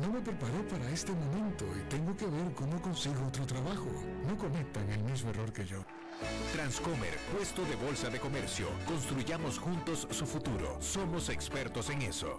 No me preparé para este momento y tengo que ver cómo consigo otro trabajo. No cometan el mismo error que yo. Transcomer, puesto de bolsa de comercio. Construyamos juntos su futuro. Somos expertos en eso.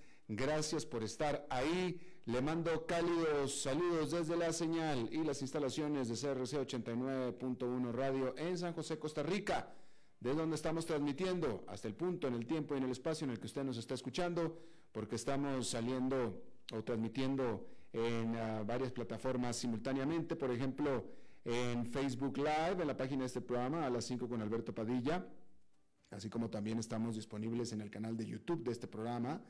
Gracias por estar ahí. Le mando cálidos saludos desde la señal y las instalaciones de CRC 89.1 Radio en San José, Costa Rica, de donde estamos transmitiendo hasta el punto, en el tiempo y en el espacio en el que usted nos está escuchando, porque estamos saliendo o transmitiendo en ah, varias plataformas simultáneamente, por ejemplo, en Facebook Live, en la página de este programa, a las 5 con Alberto Padilla, así como también estamos disponibles en el canal de YouTube de este programa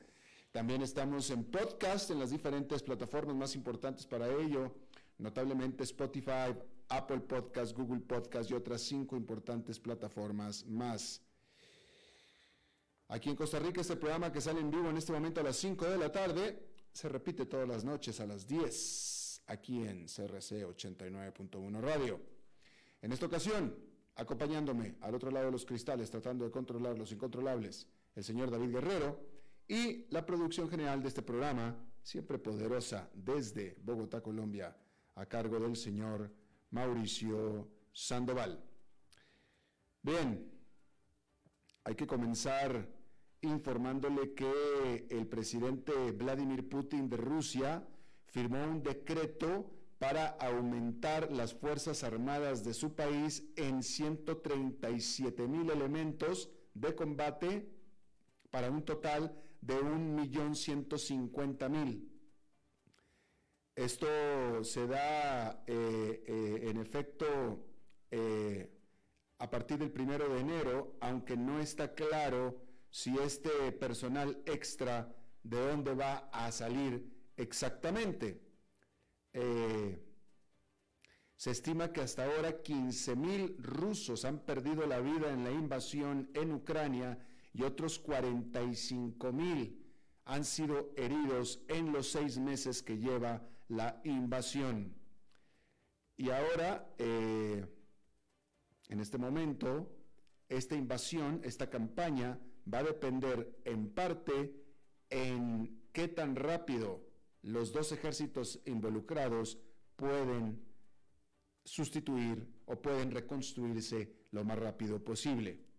también estamos en podcast en las diferentes plataformas más importantes para ello, notablemente Spotify, Apple Podcast, Google Podcast y otras cinco importantes plataformas más. Aquí en Costa Rica este programa que sale en vivo en este momento a las 5 de la tarde se repite todas las noches a las 10 aquí en CRC 89.1 Radio. En esta ocasión, acompañándome al otro lado de los cristales, tratando de controlar los incontrolables, el señor David Guerrero y la producción general de este programa, siempre poderosa desde Bogotá, Colombia, a cargo del señor Mauricio Sandoval. Bien, hay que comenzar informándole que el presidente Vladimir Putin de Rusia firmó un decreto para aumentar las Fuerzas Armadas de su país en 137 mil elementos de combate para un total de 1.150.000. Esto se da eh, eh, en efecto eh, a partir del primero de enero, aunque no está claro si este personal extra de dónde va a salir exactamente. se estima que hasta ahora 15.000 rusos han perdido la vida en la invasión en Ucrania y otros 45 mil han sido heridos en los seis meses que lleva la invasión. Y ahora, eh, en este momento, esta invasión, esta campaña, va a depender en parte en qué tan rápido los dos ejércitos involucrados pueden sustituir o pueden reconstruirse lo más rápido posible.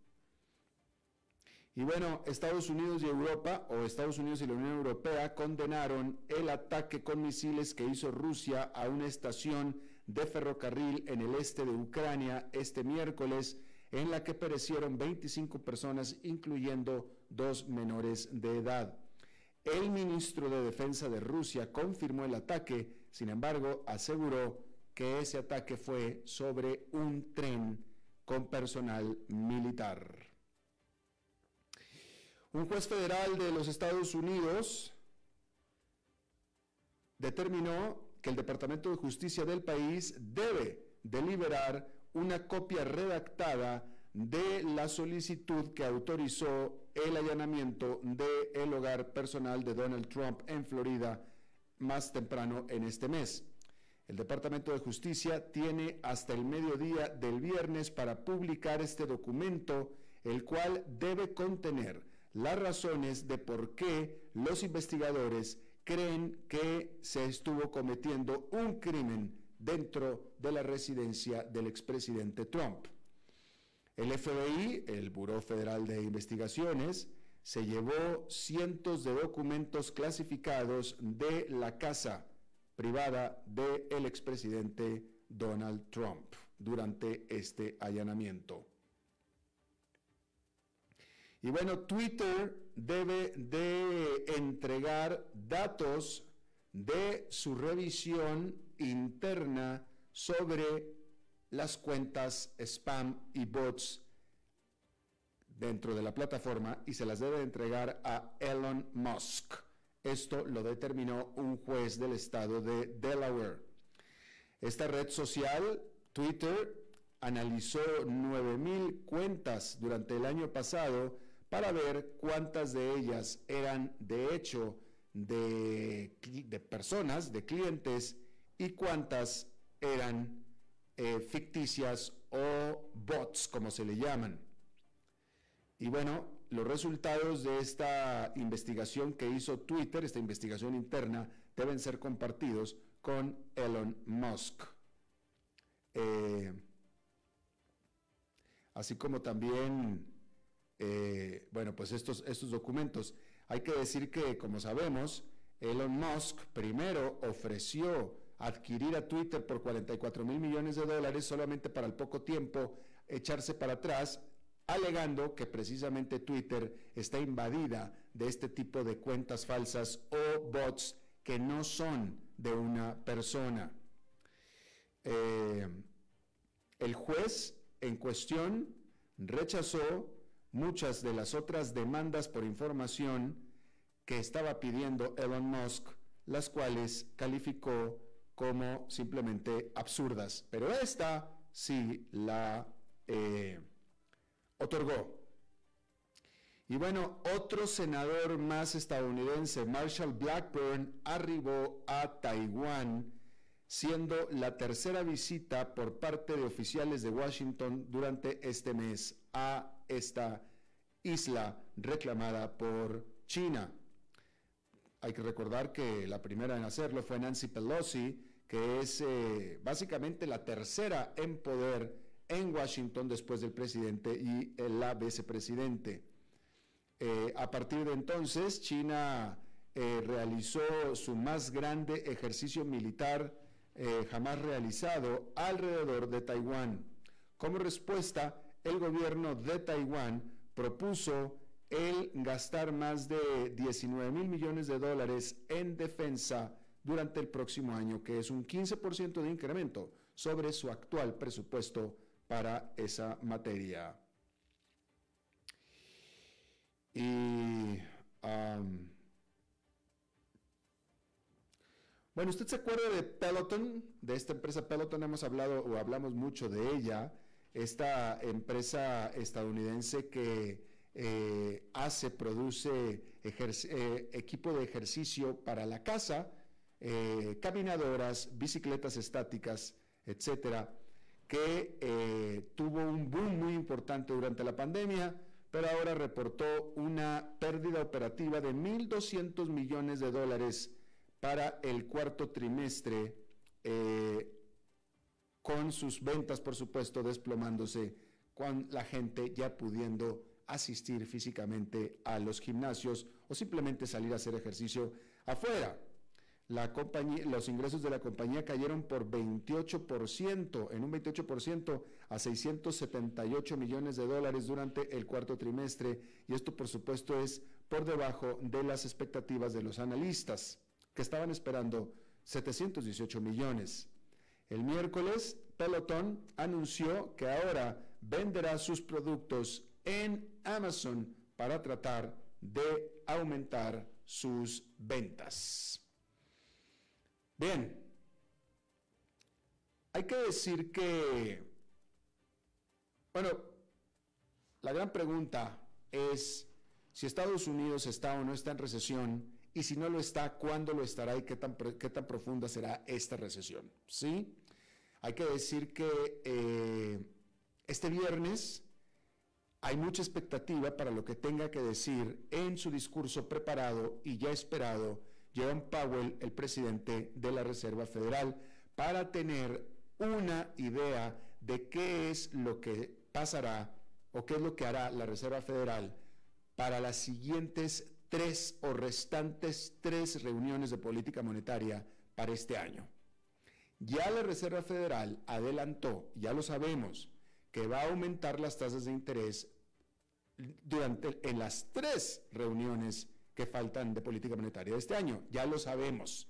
Y bueno, Estados Unidos y Europa, o Estados Unidos y la Unión Europea, condenaron el ataque con misiles que hizo Rusia a una estación de ferrocarril en el este de Ucrania este miércoles, en la que perecieron 25 personas, incluyendo dos menores de edad. El ministro de Defensa de Rusia confirmó el ataque, sin embargo, aseguró que ese ataque fue sobre un tren con personal militar. Un juez federal de los Estados Unidos determinó que el Departamento de Justicia del país debe deliberar una copia redactada de la solicitud que autorizó el allanamiento del hogar personal de Donald Trump en Florida más temprano en este mes. El Departamento de Justicia tiene hasta el mediodía del viernes para publicar este documento, el cual debe contener las razones de por qué los investigadores creen que se estuvo cometiendo un crimen dentro de la residencia del expresidente Trump. El FBI, el Buró Federal de Investigaciones, se llevó cientos de documentos clasificados de la casa privada del expresidente Donald Trump durante este allanamiento. Y bueno, Twitter debe de entregar datos de su revisión interna sobre las cuentas spam y bots dentro de la plataforma y se las debe entregar a Elon Musk. Esto lo determinó un juez del estado de Delaware. Esta red social, Twitter, analizó 9.000 cuentas durante el año pasado para ver cuántas de ellas eran de hecho de, personas, de clientes, y cuántas eran eh, ficticias o bots, como se le llaman. Y bueno, los resultados de esta investigación que hizo Twitter, esta investigación interna, deben ser compartidos con Elon Musk. Eh, así como también, eh, bueno, pues estos, estos documentos. Hay que decir que, como sabemos, Elon Musk primero ofreció adquirir a Twitter por 44 mil millones de dólares solamente para el poco tiempo echarse para atrás, alegando que precisamente Twitter está invadida de este tipo de cuentas falsas o bots que no son de una persona. Eh, el juez en cuestión rechazó muchas de las otras demandas por información que estaba pidiendo Elon Musk, las cuales calificó como simplemente absurdas, pero esta sí la eh, otorgó. Y bueno, otro senador más estadounidense, Marshall Blackburn, arribó a Taiwán, siendo la tercera visita por parte de oficiales de Washington durante este mes a esta isla reclamada por China. Hay que recordar que la primera en hacerlo fue Nancy Pelosi, que es eh, básicamente la tercera en poder en Washington después del presidente y la vicepresidente. Eh, a partir de entonces, China eh, realizó su más grande ejercicio militar jamás realizado alrededor de Taiwán. Como respuesta, el gobierno de Taiwán propuso el gastar más de 19 mil millones de dólares en defensa durante el próximo año, que es un 15% de incremento sobre su actual presupuesto para esa materia. Y bueno, ¿usted se acuerda de Peloton? De esta empresa Peloton hemos hablado o hablamos mucho de ella. Esta empresa estadounidense que eh, hace, produce eh, equipo de ejercicio para la casa, eh, caminadoras, bicicletas estáticas, etcétera, que tuvo un boom muy importante durante la pandemia, pero ahora reportó una pérdida operativa de 1.200 millones de dólares para el cuarto trimestre, con sus ventas, por supuesto, desplomándose, con la gente ya pudiendo asistir físicamente a los gimnasios o simplemente salir a hacer ejercicio afuera. La compañía, los ingresos de la compañía cayeron por 28%, en un 28% a 678 millones de dólares durante el cuarto trimestre y esto por supuesto es por debajo de las expectativas de los analistas que estaban esperando 718 millones. El miércoles, Peloton anunció que ahora venderá sus productos en Amazon para tratar de aumentar sus ventas. Bien, hay que decir que, bueno, la gran pregunta es si Estados Unidos está o no está en recesión y si no lo está, ¿cuándo lo estará y qué tan, qué tan profunda será esta recesión? ¿Sí? Hay que decir que eh, este viernes hay mucha expectativa para lo que tenga que decir en su discurso preparado y ya esperado Jerome Powell, el presidente de la Reserva Federal, para tener una idea de qué es lo que pasará o qué es lo que hará la Reserva Federal para las siguientes tres o restantes tres reuniones de política monetaria para este año. Ya la Reserva Federal adelantó, ya lo sabemos, que va a aumentar las tasas de interés durante en las tres reuniones que faltan de política monetaria de este año. Ya lo sabemos.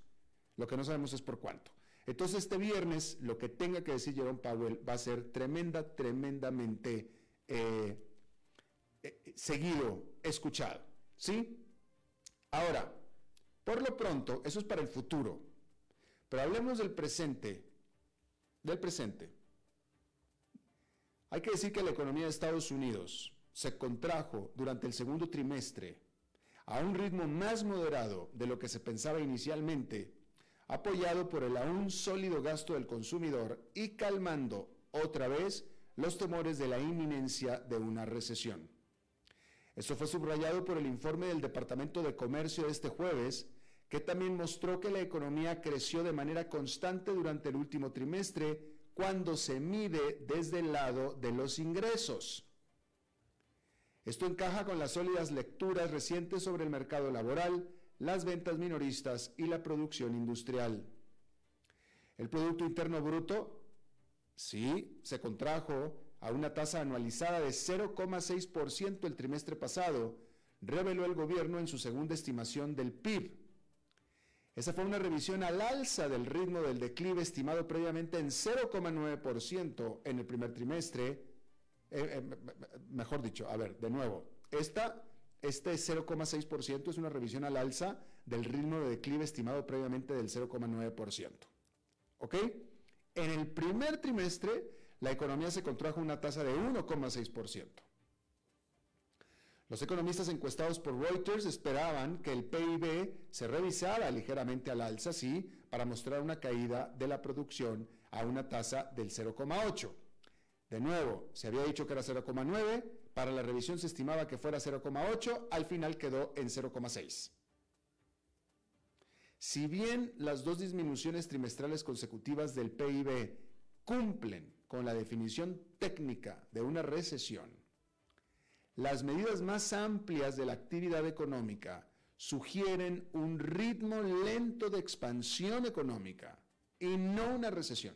Lo que no sabemos es por cuánto. Entonces este viernes lo que tenga que decir Jerome Powell va a ser tremenda, tremendamente eh, eh, seguido, escuchado. ¿Sí? Ahora, por lo pronto, eso es para el futuro. Pero hablemos del presente. Del presente. Hay que decir que la economía de Estados Unidos se contrajo durante el segundo trimestre a un ritmo más moderado de lo que se pensaba inicialmente apoyado por el aún sólido gasto del consumidor y calmando otra vez los temores de la inminencia de una recesión. Esto fue subrayado por el informe del Departamento de Comercio este jueves, que también mostró que la economía creció de manera constante durante el último trimestre cuando se mide desde el lado de los ingresos. Esto encaja con las sólidas lecturas recientes sobre el mercado laboral, las ventas minoristas y la producción industrial. El Producto Interno Bruto, sí, se contrajo a una tasa anualizada de 0,6% el trimestre pasado, reveló el gobierno en su segunda estimación del PIB. Esa fue una revisión al alza del ritmo del declive estimado previamente en 0,9% en el primer trimestre. Eh, eh, mejor dicho, a ver, de nuevo, esta este 0,6% es una revisión al alza del ritmo de declive estimado previamente del 0,9%. ¿Ok? En el primer trimestre, la economía se contrajo una tasa de 1,6%. Los economistas encuestados por Reuters esperaban que el PIB se revisara ligeramente al alza, sí, para mostrar una caída de la producción a una tasa del 0,8%. De nuevo, se había dicho que era 0,9, para la revisión se estimaba que fuera 0,8, al final quedó en 0,6. Si bien las dos disminuciones trimestrales consecutivas del PIB cumplen con la definición técnica de una recesión, las medidas más amplias de la actividad económica sugieren un ritmo lento de expansión económica y no una recesión.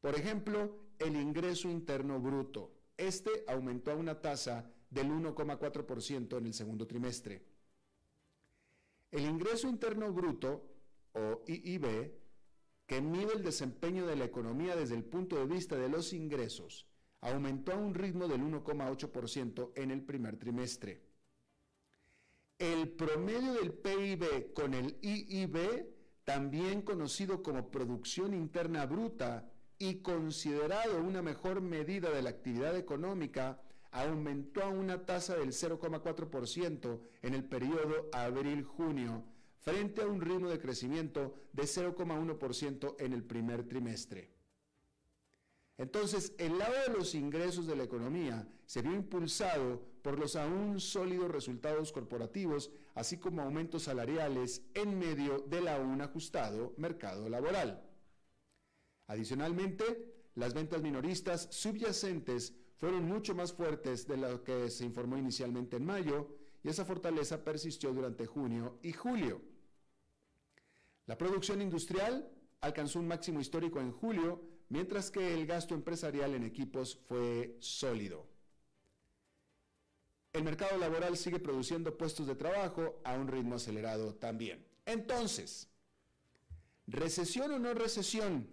Por ejemplo, el ingreso interno bruto. Este aumentó a una tasa del 1,4% en el segundo trimestre. El ingreso interno bruto, o IIB, que mide el desempeño de la economía desde el punto de vista de los ingresos, aumentó a un ritmo del 1,8% en el primer trimestre. El promedio del PIB con el IIB, también conocido como Producción Interna Bruta, y considerado una mejor medida de la actividad económica, aumentó a una tasa del 0,4% en el periodo abril-junio, frente a un ritmo de crecimiento de 0,1% en el primer trimestre. Entonces, el lado de los ingresos de la economía se vio impulsado por los aún sólidos resultados corporativos, así como aumentos salariales en medio del aún ajustado mercado laboral. Adicionalmente, las ventas minoristas subyacentes fueron mucho más fuertes de lo que se informó inicialmente en mayo y esa fortaleza persistió durante junio y julio. La producción industrial alcanzó un máximo histórico en julio, mientras que el gasto empresarial en equipos fue sólido. El mercado laboral sigue produciendo puestos de trabajo a un ritmo acelerado también. Entonces, recesión o no recesión,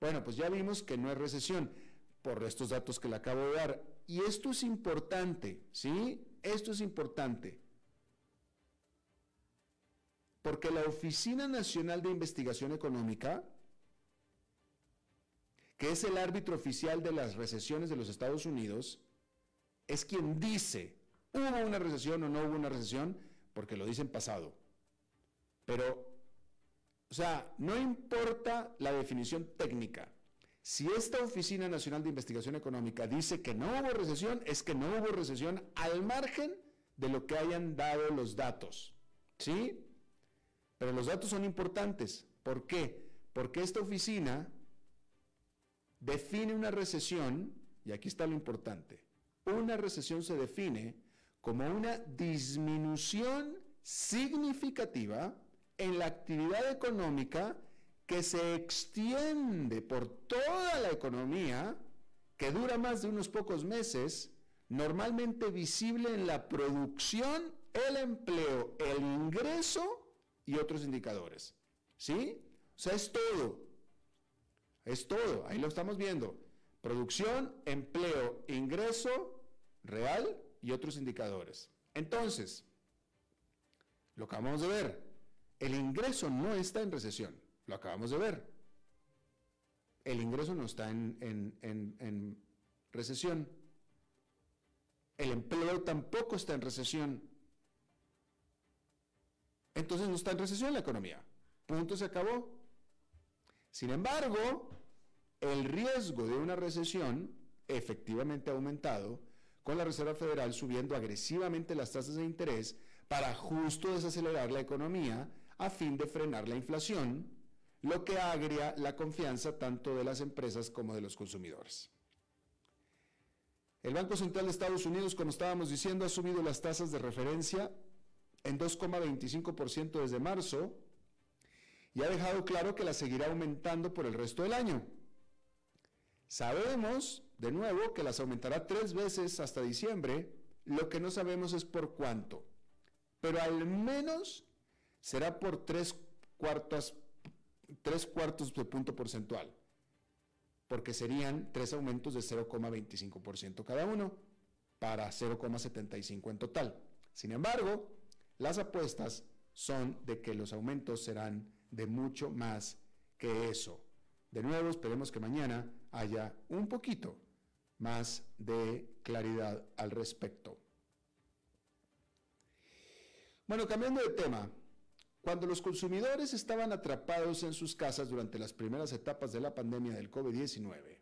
bueno, pues ya vimos que no es recesión por estos datos que le acabo de dar. Y esto es importante, ¿sí? Esto es importante. Porque la Oficina Nacional de Investigación Económica, que es el árbitro oficial de las recesiones de los Estados Unidos, es quien dice, hubo una recesión o no hubo una recesión, porque lo dice en pasado. Pero, o sea, no importa la definición técnica. Si esta Oficina Nacional de Investigación Económica dice que no hubo recesión, es que no hubo recesión al margen de lo que hayan dado los datos. ¿Sí? Pero los datos son importantes. ¿Por qué? Porque esta oficina define una recesión, y aquí está lo importante, una recesión se define como una disminución significativa en la actividad económica que se extiende por toda la economía, que dura más de unos pocos meses, normalmente visible en la producción, el empleo, el ingreso y otros indicadores. ¿Sí? O sea, es todo. Es todo. Ahí lo estamos viendo. Producción, empleo, ingreso real y otros indicadores. Entonces, lo acabamos de ver. El ingreso no está en recesión. Lo acabamos de ver. El ingreso no está en, en recesión. El empleo tampoco está en recesión. Entonces no está en recesión la economía. Punto, se acabó. Sin embargo, el riesgo de una recesión efectivamente ha aumentado con la Reserva Federal subiendo agresivamente las tasas de interés para justo desacelerar la economía a fin de frenar la inflación lo que agria la confianza tanto de las empresas como de los consumidores. El Banco Central de Estados Unidos, como estábamos diciendo, ha subido las tasas de referencia en 2,25% desde marzo y ha dejado claro que la seguirá aumentando por el resto del año. Sabemos, de nuevo, que las aumentará tres veces hasta diciembre, lo que no sabemos es por cuánto, pero al menos será por tres cuartas tres cuartos de punto porcentual, porque serían tres aumentos de 0,25% cada uno para 0,75 en total. Sin embargo, las apuestas son de que los aumentos serán de mucho más que eso. De nuevo, esperemos que mañana haya un poquito más de claridad al respecto. Bueno, cambiando de tema, cuando los consumidores estaban atrapados en sus casas durante las primeras etapas de la pandemia del COVID-19,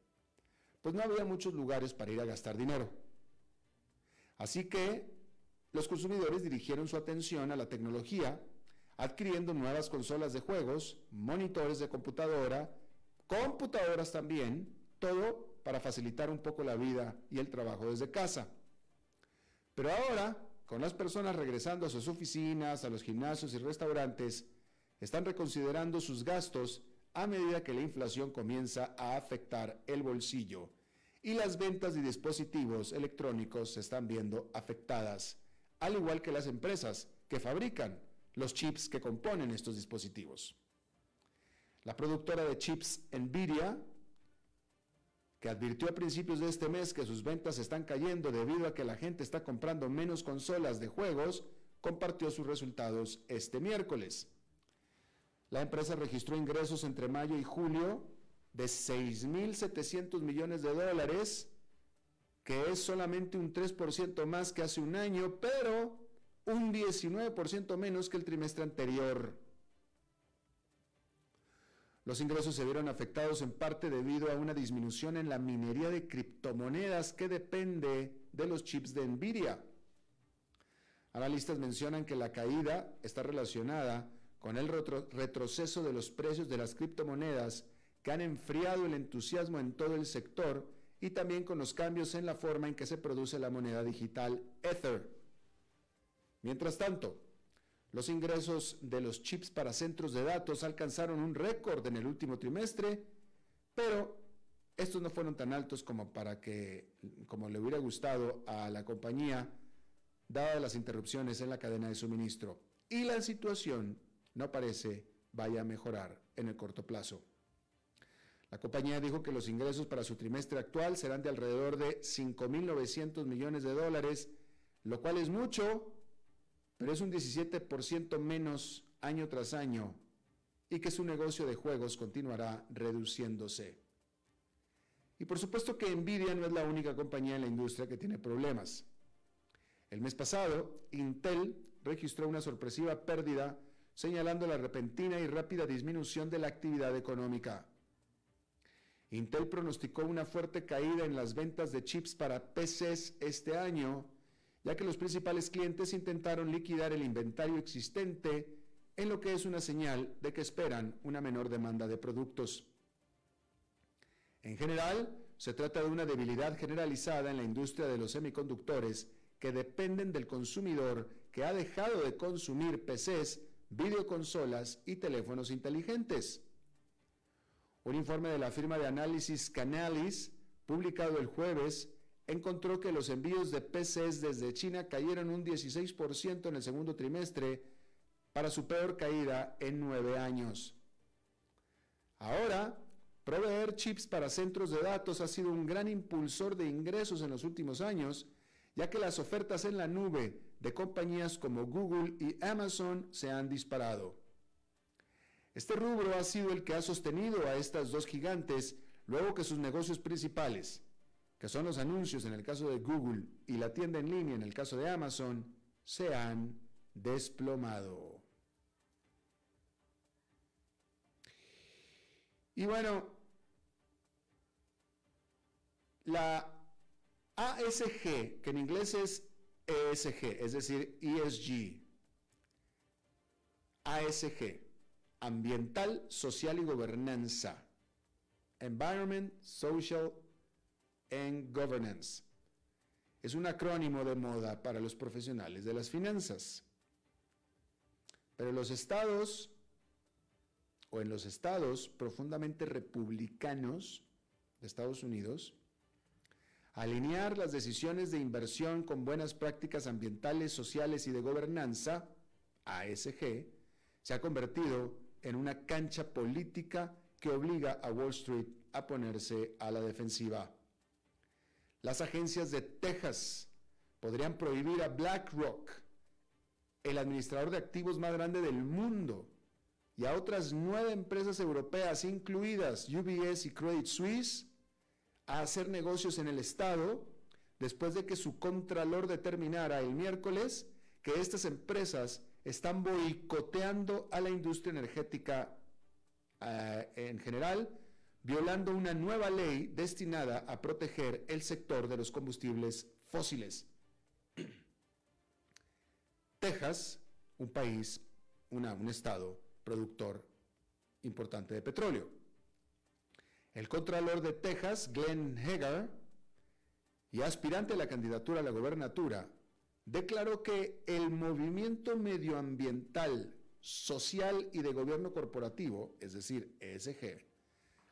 pues no había muchos lugares para ir a gastar dinero. Así que los consumidores dirigieron su atención a la tecnología, adquiriendo nuevas consolas de juegos, monitores de computadora, computadoras también, todo para facilitar un poco la vida y el trabajo desde casa. Pero ahora con las personas regresando a sus oficinas, a los gimnasios y restaurantes, están reconsiderando sus gastos a medida que la inflación comienza a afectar el bolsillo y las ventas de dispositivos electrónicos se están viendo afectadas, al igual que las empresas que fabrican los chips que componen estos dispositivos. La productora de chips Nvidia que advirtió a principios de este mes que sus ventas están cayendo debido a que la gente está comprando menos consolas de juegos, compartió sus resultados este miércoles. La empresa registró ingresos entre mayo y julio de 6.700 millones de dólares, que es solamente un 3% más que hace un año, pero un 19% menos que el trimestre anterior. Los ingresos se vieron afectados en parte debido a una disminución en la minería de criptomonedas que depende de los chips de Nvidia. Analistas mencionan que la caída está relacionada con el retroceso de los precios de las criptomonedas que han enfriado el entusiasmo en todo el sector y también con los cambios en la forma en que se produce la moneda digital Ether. Mientras tanto, los ingresos de los chips para centros de datos alcanzaron un récord en el último trimestre, pero estos no fueron tan altos como para que como le hubiera gustado a la compañía dadas las interrupciones en la cadena de suministro y la situación no parece vaya a mejorar en el corto plazo. La compañía dijo que los ingresos para su trimestre actual serán de alrededor de 5.900 millones de dólares, lo cual es mucho, pero es un 17% menos año tras año y que su negocio de juegos continuará reduciéndose. Y por supuesto que Nvidia no es la única compañía en la industria que tiene problemas. El mes pasado, Intel registró una sorpresiva pérdida señalando la repentina y rápida disminución de la actividad económica. Intel pronosticó una fuerte caída en las ventas de chips para PCs este año, ya que los principales clientes intentaron liquidar el inventario existente en lo que es una señal de que esperan una menor demanda de productos. En general, se trata de una debilidad generalizada en la industria de los semiconductores que dependen del consumidor que ha dejado de consumir PCs, videoconsolas y teléfonos inteligentes. Un informe de la firma de análisis Canalis, publicado el jueves, encontró que los envíos de PCs desde China cayeron un 16% en el segundo trimestre para su peor caída en nueve años. Ahora, proveer chips para centros de datos ha sido un gran impulsor de ingresos en los últimos años, ya que las ofertas en la nube de compañías como Google y Amazon se han disparado. Este rubro ha sido el que ha sostenido a estas dos gigantes luego que sus negocios principales, que son los anuncios en el caso de Google y la tienda en línea en el caso de Amazon, se han desplomado. Y bueno, la ASG, que en inglés es ESG, es decir, ESG, ASG, Ambiental, Social y Gobernanza, Environment, Social and Governance. Es un acrónimo de moda para los profesionales de las finanzas. Pero los estados, o en los estados profundamente republicanos de Estados Unidos, alinear las decisiones de inversión con buenas prácticas ambientales, sociales y de gobernanza, ASG, se ha convertido en una cancha política que obliga a Wall Street a ponerse a la defensiva. Las agencias de Texas podrían prohibir a BlackRock, el administrador de activos más grande del mundo, y a otras nueve empresas europeas, incluidas UBS y Credit Suisse, a hacer negocios en el Estado después de que su contralor determinara el miércoles que estas empresas están boicoteando a la industria energética eh, en general, violando una nueva ley destinada a proteger el sector de los combustibles fósiles. Texas, un país, un estado productor importante de petróleo. El contralor de Texas, Glenn Hagar, y aspirante a la candidatura a la gobernatura, declaró que el movimiento medioambiental, social y de gobierno corporativo, es decir, ESG,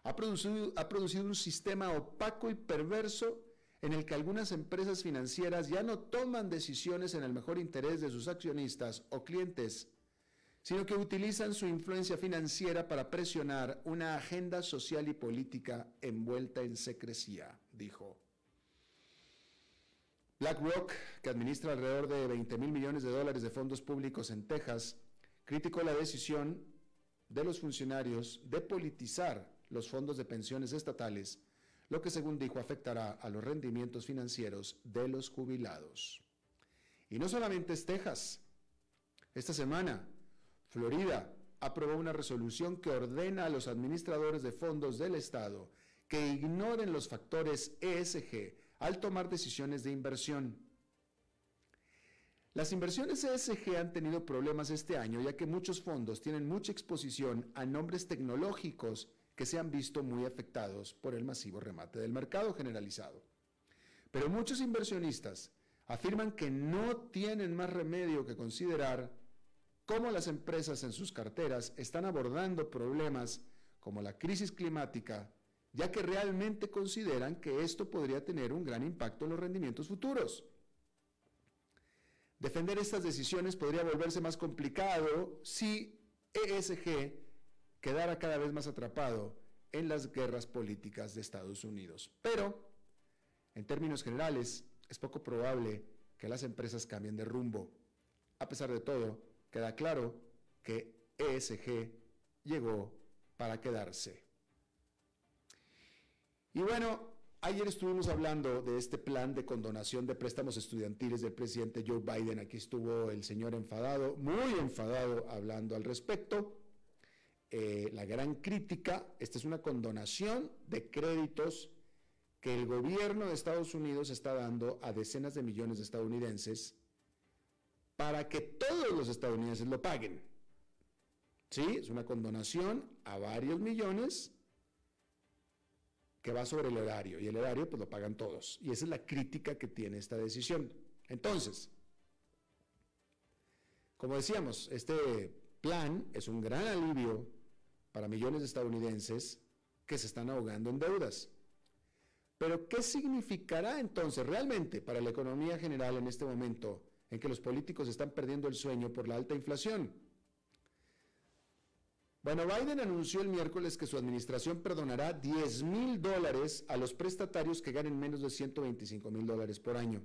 ha producido, ha producido un sistema opaco y perverso en el que algunas empresas financieras ya no toman decisiones en el mejor interés de sus accionistas o clientes, sino que utilizan su influencia financiera para presionar una agenda social y política envuelta en secrecía, dijo. BlackRock, que administra alrededor de 20 mil millones de dólares de fondos públicos en Texas, criticó la decisión de los funcionarios de politizar los fondos de pensiones estatales, lo que según dijo afectará a los rendimientos financieros de los jubilados. Y no solamente es Texas. Esta semana, Florida aprobó una resolución que ordena a los administradores de fondos del Estado que ignoren los factores ESG al tomar decisiones de inversión. Las inversiones ESG han tenido problemas este año ya que muchos fondos tienen mucha exposición a nombres tecnológicos que se han visto muy afectados por el masivo remate del mercado generalizado. Pero muchos inversionistas afirman que no tienen más remedio que considerar cómo las empresas en sus carteras están abordando problemas como la crisis climática, ya que realmente consideran que esto podría tener un gran impacto en los rendimientos futuros. Defender estas decisiones podría volverse más complicado si ESG quedara cada vez más atrapado en las guerras políticas de Estados Unidos. Pero, en términos generales, es poco probable que las empresas cambien de rumbo. A pesar de todo, queda claro que ESG llegó para quedarse. Y bueno, ayer estuvimos hablando de este plan de condonación de préstamos estudiantiles del presidente Joe Biden. Aquí estuvo el señor enfadado, muy enfadado, hablando al respecto. Eh, la gran crítica, esta es una condonación de créditos que el gobierno de Estados Unidos está dando a decenas de millones de estadounidenses para que todos los estadounidenses lo paguen. Sí, es una condonación a varios millones que va sobre el erario y el erario pues lo pagan todos. Y esa es la crítica que tiene esta decisión. Entonces, como decíamos, este plan es un gran alivio para millones de estadounidenses que se están ahogando en deudas. Pero ¿qué significará entonces realmente para la economía general en este momento en que los políticos están perdiendo el sueño por la alta inflación? Bueno, Biden anunció el miércoles que su administración perdonará 10 mil dólares a los prestatarios que ganen menos de 125 mil dólares por año.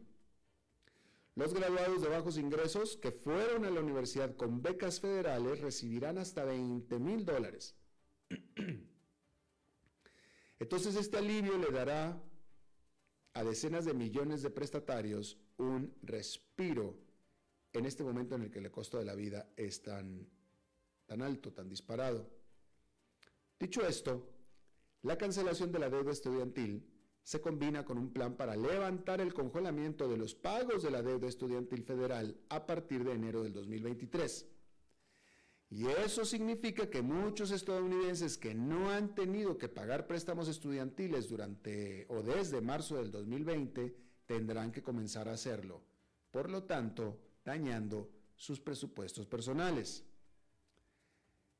Los graduados de bajos ingresos que fueron a la universidad con becas federales recibirán hasta 20 mil dólares. Entonces este alivio le dará a decenas de millones de prestatarios un respiro en este momento en el que el costo de la vida es tan tan alto, tan disparado. Dicho esto, la cancelación de la deuda estudiantil se combina con un plan para levantar el congelamiento de los pagos de la deuda estudiantil federal a partir de enero del 2023. Y eso significa que muchos estadounidenses que no han tenido que pagar préstamos estudiantiles durante o desde marzo del 2020 tendrán que comenzar a hacerlo, por lo tanto, dañando sus presupuestos personales.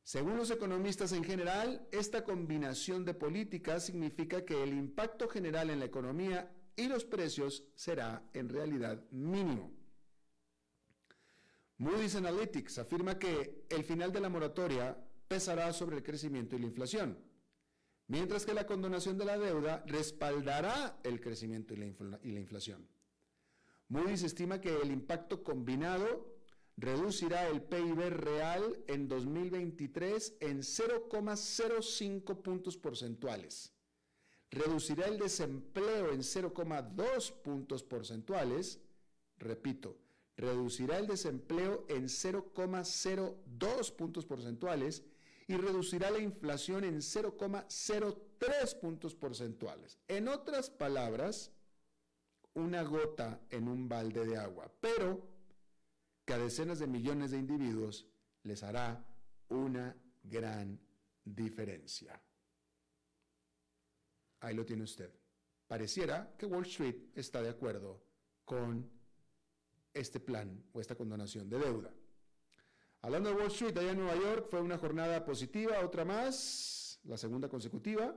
Según los economistas en general, esta combinación de políticas significa que el impacto general en la economía y los precios será en realidad mínimo. Moody's Analytics afirma que el final de la moratoria pesará sobre el crecimiento y la inflación, mientras que la condonación de la deuda respaldará el crecimiento y la, y la inflación. Moody's estima que el impacto combinado reducirá el PIB real en 2023 en 0,05 puntos porcentuales. Reducirá el desempleo en 0,2 puntos porcentuales. Repito, reducirá el desempleo en 0,02 puntos porcentuales y reducirá la inflación en 0,03 puntos porcentuales. En otras palabras, una gota en un balde de agua. Pero que a decenas de millones de individuos les hará una gran diferencia. Ahí lo tiene usted. Pareciera que Wall Street está de acuerdo con este plan o esta condonación de deuda. Hablando de Wall Street, allá en Nueva York fue una jornada positiva, otra más, la segunda consecutiva.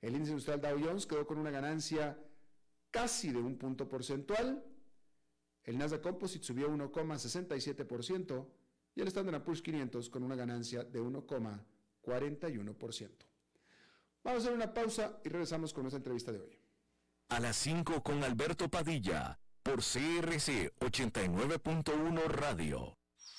El índice industrial Dow Jones quedó con una ganancia casi de un punto porcentual, el Nasdaq Composite subió 1,67% y el Standard Poor's 500 con una ganancia de 1,41%. Vamos a hacer una pausa y regresamos con nuestra entrevista de hoy. A las 5 con Alberto Padilla, por CRC 89.1 Radio.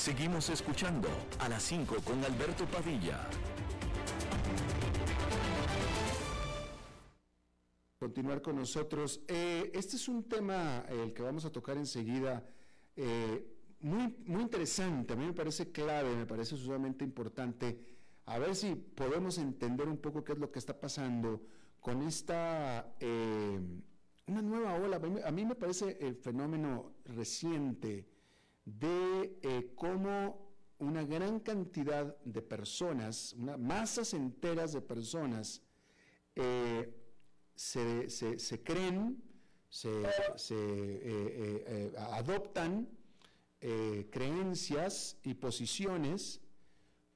Seguimos escuchando a las 5 con Alberto Padilla. Continuar con nosotros. Eh, este es un tema, eh, el que vamos a tocar enseguida, eh, muy, muy interesante. A mí me parece clave, me parece sumamente importante. A ver si podemos entender un poco qué es lo que está pasando con esta una nueva ola. A mí me parece el fenómeno reciente de eh, cómo una gran cantidad de personas, masas enteras de personas, eh, se, creen, se, eh, adoptan creencias y posiciones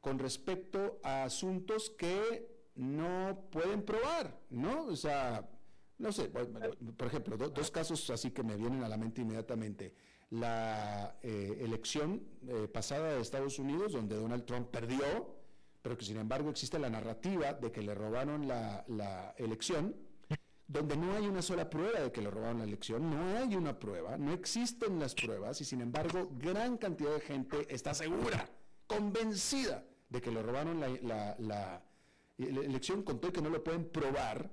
con respecto a asuntos que no pueden probar, ¿no? O sea, no sé, por ejemplo, dos casos así que me vienen a la mente inmediatamente la eh, elección eh, pasada de Estados Unidos, donde Donald Trump perdió, pero que sin embargo existe la narrativa de que le robaron la, elección, donde no hay una sola prueba de que le robaron la elección, no hay una prueba, no existen las pruebas y sin embargo gran cantidad de gente está segura, convencida de que le robaron la, la elección con todo que no lo pueden probar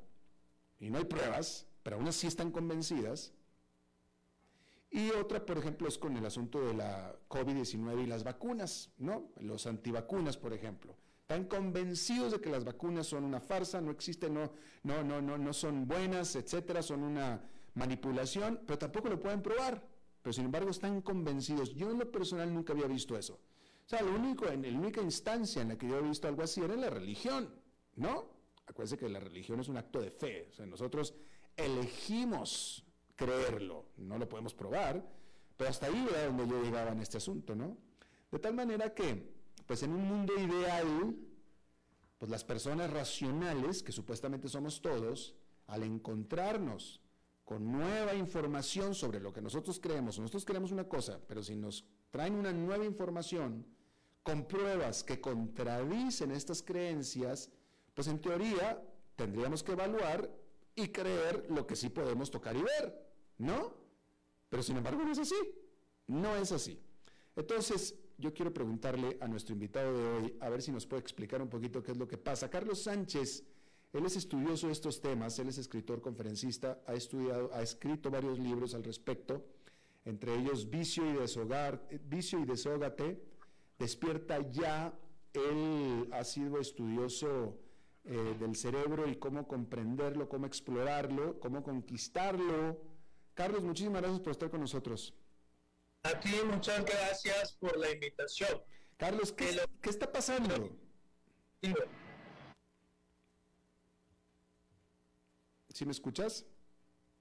y no hay pruebas, pero aún así están convencidas y otra, por ejemplo, es con el asunto de la COVID-19 y las vacunas, ¿no? Los antivacunas, por ejemplo. Están convencidos de que las vacunas son una farsa, no existen, no, no, no, no, no son buenas, etcétera, son una manipulación, pero tampoco lo pueden probar. Pero sin embargo están convencidos. Yo en lo personal nunca había visto eso. O sea, lo único, en la única instancia en la que yo he visto algo así era en la religión, ¿no? Acuérdense que la religión es un acto de fe. O sea, nosotros elegimos creerlo, no lo podemos probar, pero hasta ahí era donde yo llegaba en este asunto, ¿no? De tal manera que, pues en un mundo ideal, pues las personas racionales, que supuestamente somos todos, al encontrarnos con nueva información sobre lo que nosotros creemos, nosotros creemos una cosa, pero si nos traen una nueva información con pruebas que contradicen estas creencias, pues en teoría tendríamos que evaluar y creer lo que sí podemos tocar y ver. ¿No? Pero sin embargo no es así. No es así. Entonces, yo quiero preguntarle a nuestro invitado de hoy, a ver si nos puede explicar un poquito qué es lo que pasa. Carlos Sánchez, él es estudioso de estos temas, él es escritor, conferencista, ha estudiado, ha escrito varios libros al respecto, entre ellos Vicio y, Deshogar, Vicio y Desógate, Despierta ya, él ha sido estudioso eh, del cerebro y cómo comprenderlo, cómo explorarlo, cómo conquistarlo, Carlos, muchísimas gracias por estar con nosotros. A ti muchas gracias por la invitación. Carlos, ¿qué, está pasando? ¿Sí me escuchas?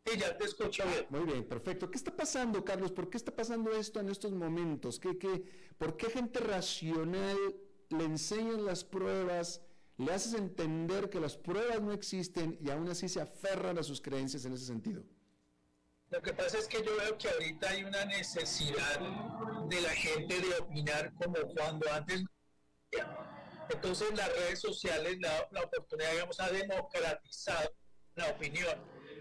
Sí, ya te escucho bien. Muy bien, perfecto. ¿Qué está pasando, Carlos? ¿Por qué está pasando esto en estos momentos? ¿Qué, qué, por qué gente racional le enseñan las pruebas, le haces entender que las pruebas no existen y aún así se aferran a sus creencias en ese sentido? Lo que pasa es que yo veo que ahorita hay una necesidad de la gente de opinar como cuando antes entonces las redes sociales la, la oportunidad digamos ha democratizado la opinión.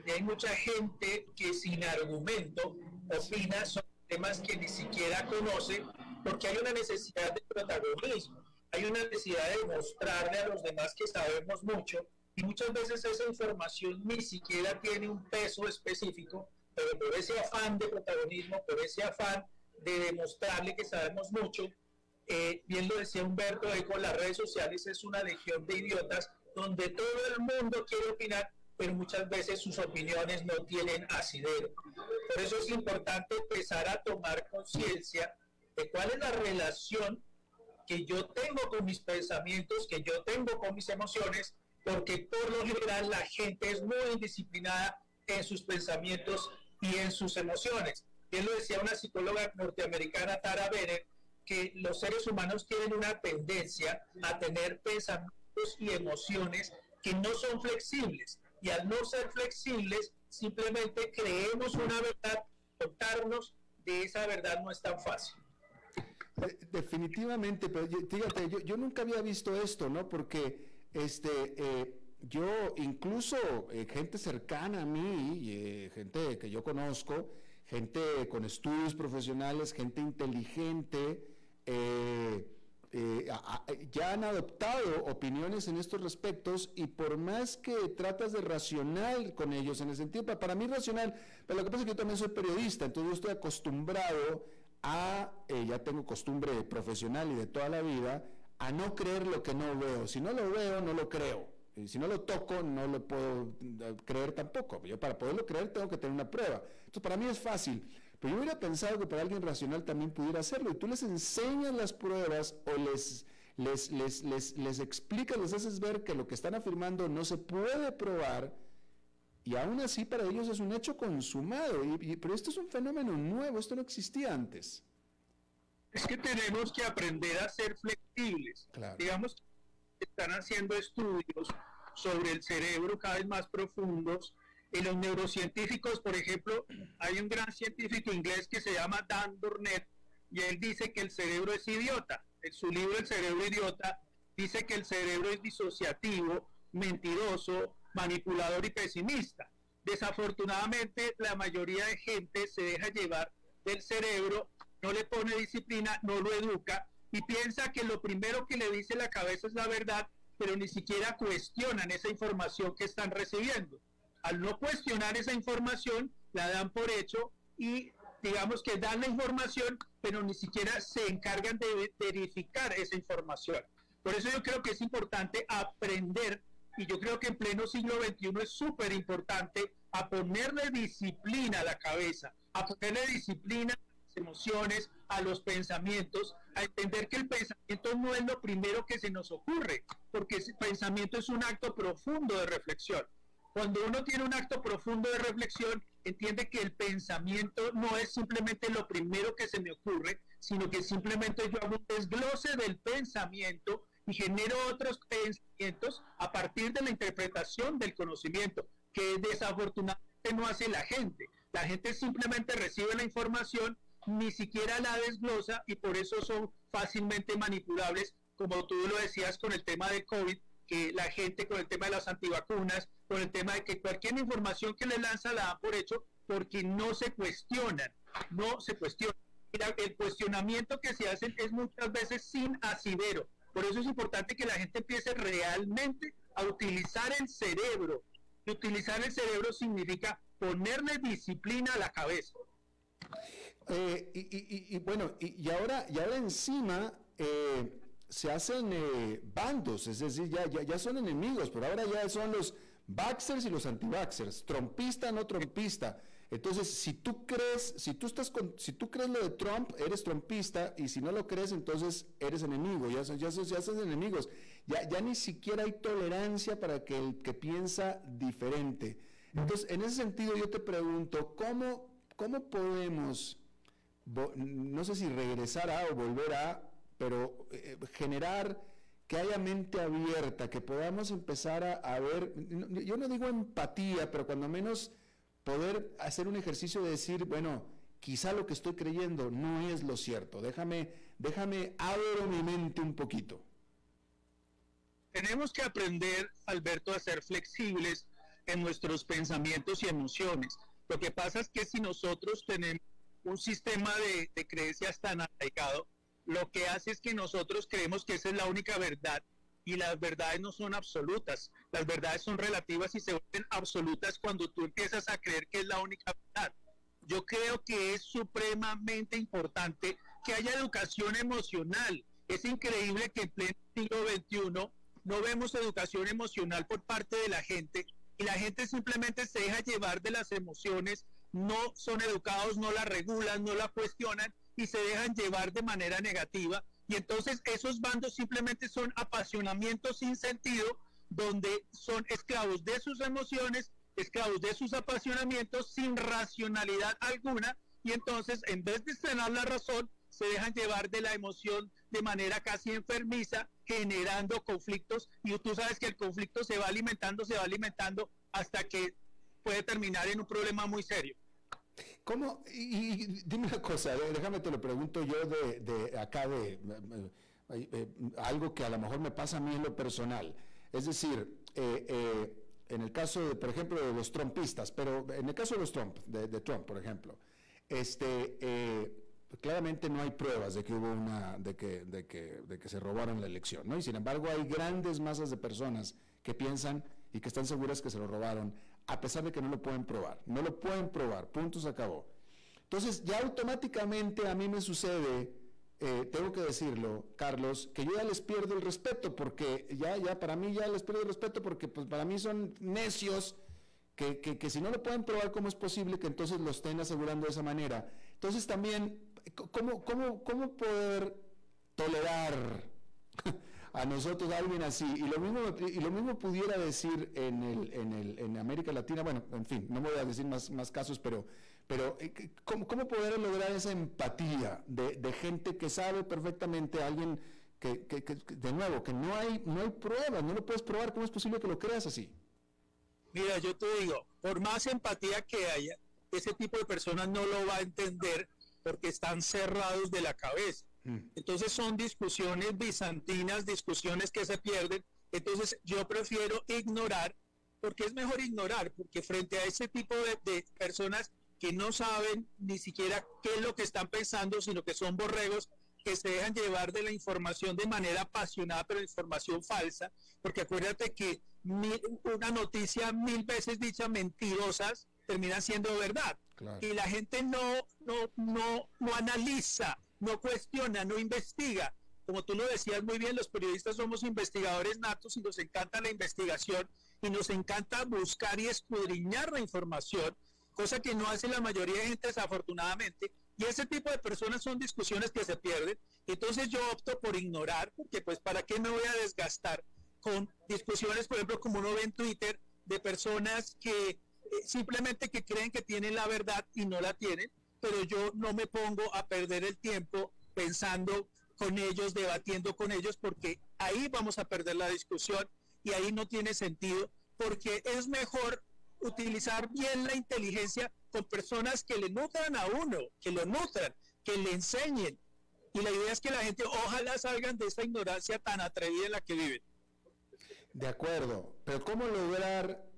Y hay mucha gente que sin argumento opina sobre temas que ni siquiera conoce porque hay una necesidad de protagonismo hay una necesidad de mostrarle a los demás que sabemos mucho y muchas veces esa información ni siquiera tiene un peso específico pero por ese afán de protagonismo, por ese afán de demostrarle que sabemos mucho, eh, bien lo decía Humberto con las redes sociales es una legión de idiotas donde todo el mundo quiere opinar, pero muchas veces sus opiniones no tienen asidero. Por eso es importante empezar a tomar conciencia de cuál es la relación que yo tengo con mis pensamientos, que yo tengo con mis emociones, porque por lo general la gente es muy indisciplinada en sus pensamientos y en sus emociones. Bien lo decía una psicóloga norteamericana, Tara Bennett, que los seres humanos tienen una tendencia a tener pensamientos y emociones que no son flexibles. Y al no ser flexibles, simplemente creemos una verdad, contarnos de esa verdad no es tan fácil. Definitivamente, pero fíjate, yo, yo nunca había visto esto, ¿no? Porque este, eh, yo incluso eh, gente cercana a mí, eh, gente que yo conozco, gente con estudios profesionales, gente inteligente, eh, eh, ya han adoptado opiniones en estos respectos y por más que tratas de racional con ellos, en el sentido, para, mí racional, pero lo que pasa es que yo también soy periodista, entonces yo estoy acostumbrado a, eh, ya tengo costumbre profesional y de toda la vida, a no creer lo que no veo. Si no lo veo, no lo creo. Y si no lo toco, no lo puedo eh, creer tampoco. Yo para poderlo creer tengo que tener una prueba. Entonces para mí es fácil. Pero yo hubiera pensado que para alguien racional también pudiera hacerlo. Y tú les enseñas las pruebas o les, les, les, les, les explicas, les haces ver que lo que están afirmando no se puede probar. Y aún así para ellos es un hecho consumado. Y, pero esto es un fenómeno nuevo, esto no existía antes. Es que tenemos que aprender a ser flexibles. Digamos que están haciendo estudios sobre el cerebro cada vez más profundos y los neurocientíficos, por ejemplo, hay un gran científico inglés que se llama Dan Burnett y él dice que el cerebro es idiota. En su libro El cerebro idiota dice que el cerebro es disociativo, mentiroso, manipulador y pesimista. Desafortunadamente, la mayoría de gente se deja llevar del cerebro, no le pone disciplina, no lo educa y piensa que lo primero que le dice la cabeza es la verdad, pero ni siquiera cuestionan esa información que están recibiendo al no cuestionar esa información, la dan por hecho y digamos que dan la información, pero ni siquiera se encargan de verificar esa información. Por eso yo creo que es importante aprender, y yo creo que en pleno siglo XXI es súper importante, a ponerle disciplina a la cabeza, a ponerle disciplina a las emociones, a los pensamientos, a entender que el pensamiento no es lo primero que se nos ocurre, porque el pensamiento es un acto profundo de reflexión. Cuando uno tiene un acto profundo de reflexión, entiende que el pensamiento no es simplemente lo primero que se me ocurre, sino que simplemente yo hago un desglose del pensamiento y genero otros pensamientos a partir de la interpretación del conocimiento, que desafortunadamente no hace la gente. La gente simplemente recibe la información, ni siquiera la desglosa y por eso son fácilmente manipulables, como tú lo decías con el tema de COVID, que la gente con el tema de las antivacunas, con el tema de que cualquier información que le lanza la dan por hecho porque no se cuestionan, no se cuestionan. El cuestionamiento que se hace es muchas veces sin asidero. Por eso es importante que la gente empiece realmente a utilizar el cerebro. Y utilizar el cerebro significa ponerle disciplina a la cabeza. Eh, y, bueno, y, ahora, encima, eh, se hacen eh, bandos, es decir, ya, ya, ya, son enemigos, pero ahora ya son los Baxers y los anti-Baxers, trompista, no trompista. Entonces, si tú crees, si tú estás si tú crees lo de Trump, eres trompista, y si no lo crees, entonces eres enemigo, ya, ya, ya son enemigos. Ya, ya ni siquiera hay tolerancia para que el que piensa diferente. Entonces, en ese sentido, yo te pregunto, ¿cómo, cómo podemos, no sé si regresar a o volver a pero eh, generar que haya mente abierta, que podamos empezar a, ver, yo no digo empatía, pero cuando menos poder hacer un ejercicio de decir, bueno, quizá lo que estoy creyendo no es lo cierto, déjame, déjame, abro mi mente un poquito. Tenemos que aprender, Alberto, a ser flexibles en nuestros pensamientos y emociones. Lo que pasa es que si nosotros tenemos un sistema de, de creencias tan arraigado, lo que hace es que nosotros creemos que esa es la única verdad y las verdades no son absolutas. Las verdades son relativas y se vuelven absolutas cuando tú empiezas a creer que es la única verdad. Yo creo que es supremamente importante que haya educación emocional. Es increíble que en pleno siglo XXI no vemos educación emocional por parte de la gente y la gente simplemente se deja llevar de las emociones, no son educados, no la regulan, no la cuestionan y se dejan llevar de manera negativa. Y entonces esos bandos simplemente son apasionamientos sin sentido, donde son esclavos de sus emociones, esclavos de sus apasionamientos sin racionalidad alguna. Y entonces, en vez de estrenar la razón, se dejan llevar de la emoción de manera casi enfermiza, generando conflictos. Y tú sabes que el conflicto se va alimentando, se va alimentando hasta que puede terminar en un problema muy serio. ¿Cómo? Y, dime una cosa, déjame te lo pregunto yo de, acá de eh, eh, algo que a lo mejor me pasa a mí en lo personal. Es decir, eh, en el caso, de, por ejemplo, de los trompistas, pero en el caso de los Trump, de, Trump, por ejemplo, este, claramente no hay pruebas de que hubo una, de que, de que, de que se robaron la elección, ¿no? Y sin embargo hay grandes masas de personas que piensan y que están seguras que se lo robaron, a pesar de que no lo pueden probar. No lo pueden probar, punto se acabó. Entonces ya automáticamente a mí me sucede, eh, tengo que decirlo, Carlos, que yo ya les pierdo el respeto, porque ya, ya, para mí ya les pierdo el respeto, porque pues para mí son necios, que, que, que si no lo pueden probar, ¿cómo es posible que entonces lo estén asegurando de esa manera? Entonces también ¿cómo, cómo, cómo poder tolerar a nosotros a alguien así? Y lo mismo, y lo mismo pudiera decir en, el, en, el, en América Latina, bueno, en fin, no voy a decir más, más casos, pero, pero eh, ¿cómo, ¿cómo, poder lograr esa empatía de, de gente que sabe perfectamente a alguien que, que, que, de nuevo, que no hay, no hay pruebas, no lo puedes probar, ¿cómo es posible que lo creas así? Mira, yo te digo, por más empatía que haya, ese tipo de personas no lo va a entender porque están cerrados de la cabeza. Mm. Entonces son discusiones bizantinas, discusiones que se pierden. Entonces yo prefiero ignorar, porque es mejor ignorar, porque frente a ese tipo de, personas que no saben ni siquiera qué es lo que están pensando, sino que son borregos que se dejan llevar de la información de manera apasionada, pero información falsa, porque acuérdate que una noticia mil veces dicha mentirosas termina siendo verdad. Y la gente no, no, no, no analiza, no cuestiona, no investiga. Como tú lo decías muy bien, los periodistas somos investigadores natos y nos encanta la investigación y nos encanta buscar y escudriñar la información, cosa que no hace la mayoría de gente desafortunadamente. Y ese tipo de personas son discusiones que se pierden. Entonces yo opto por ignorar, porque pues para qué me voy a desgastar con discusiones, por ejemplo, como uno ve en Twitter, de personas que simplemente que creen que tienen la verdad y no la tienen, pero yo no me pongo a perder el tiempo pensando con ellos, debatiendo con ellos, porque ahí vamos a perder la discusión y ahí no tiene sentido, porque es mejor utilizar bien la inteligencia con personas que le nutran a uno, que lo nutran, que le enseñen. Y la idea es que la gente ojalá salgan de esta ignorancia tan atrevida en la que viven. De acuerdo, pero ¿cómo lograr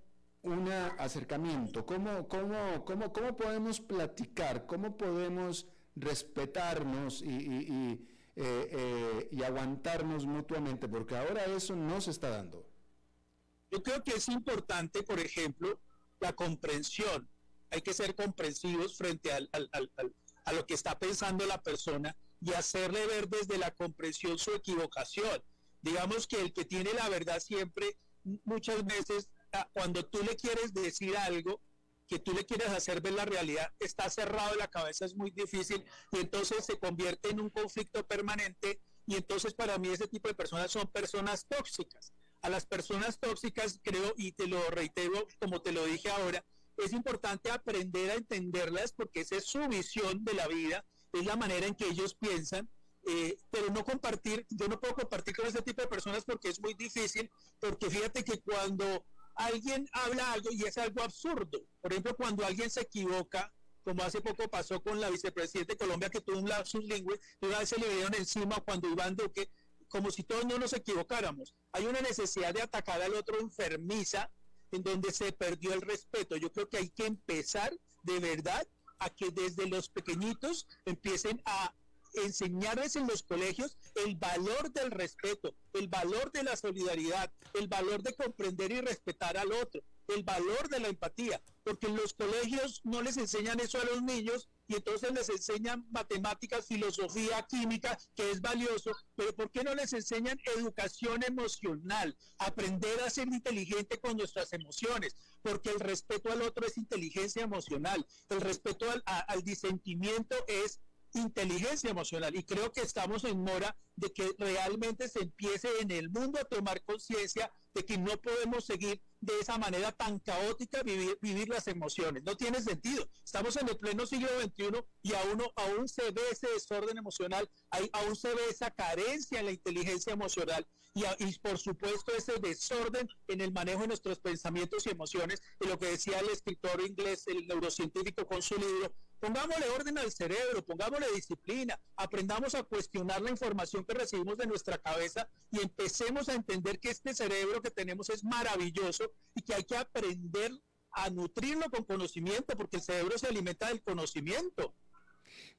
un acercamiento? ¿Cómo, cómo, cómo, cómo podemos platicar? ¿Cómo podemos respetarnos y, eh, eh, y, aguantarnos mutuamente? Porque ahora eso no se está dando. Yo creo que es importante, por ejemplo, la comprensión. Hay que ser comprensivos frente al, al, a lo que está pensando la persona y hacerle ver desde la comprensión su equivocación. Digamos que el que tiene la verdad siempre, muchas veces cuando tú le quieres decir algo, que tú le quieres hacer ver la realidad, está cerrado la cabeza, es muy difícil y entonces se convierte en un conflicto permanente y entonces para mí ese tipo de personas son personas tóxicas. A las personas tóxicas creo, y te lo reitero como te lo dije ahora, es importante aprender a entenderlas porque esa es su visión de la vida, es la manera en que ellos piensan eh, pero no compartir, yo no puedo compartir con ese tipo de personas porque es muy difícil, porque fíjate que cuando alguien habla algo y es algo absurdo. Por ejemplo, cuando alguien se equivoca, como hace poco pasó con la vicepresidenta de Colombia que tuvo un lapsus lingüe, y una vez se le dieron encima cuando Iván Duque, como si todos no nos equivocáramos. Hay una necesidad de atacar al otro enfermiza en donde se perdió el respeto. Yo creo que hay que empezar de verdad a que desde los pequeñitos empiecen a enseñarles en los colegios el valor del respeto, el valor de la solidaridad, el valor de comprender y respetar al otro, el valor de la empatía, porque en los colegios no les enseñan eso a los niños y entonces les enseñan matemáticas, filosofía, química, que es valioso, pero ¿por qué no les enseñan educación emocional? Aprender a ser inteligente con nuestras emociones, porque el respeto al otro es inteligencia emocional, el respeto al, al disentimiento es inteligencia emocional y creo que estamos en mora de que realmente se empiece en el mundo a tomar conciencia de que no podemos seguir de esa manera tan caótica vivir, vivir las emociones. No tiene sentido. Estamos en el pleno siglo XXI y aún, aún se ve ese desorden emocional, hay, aún se ve esa carencia en la inteligencia emocional y, y, por supuesto ese desorden en el manejo de nuestros pensamientos y emociones, de lo que decía el escritor inglés, el neurocientífico con su libro, Pongámosle orden al cerebro, pongámosle disciplina, aprendamos a cuestionar la información que recibimos de nuestra cabeza y empecemos a entender que este cerebro que tenemos es maravilloso y que hay que aprender a nutrirlo con conocimiento, porque el cerebro se alimenta del conocimiento.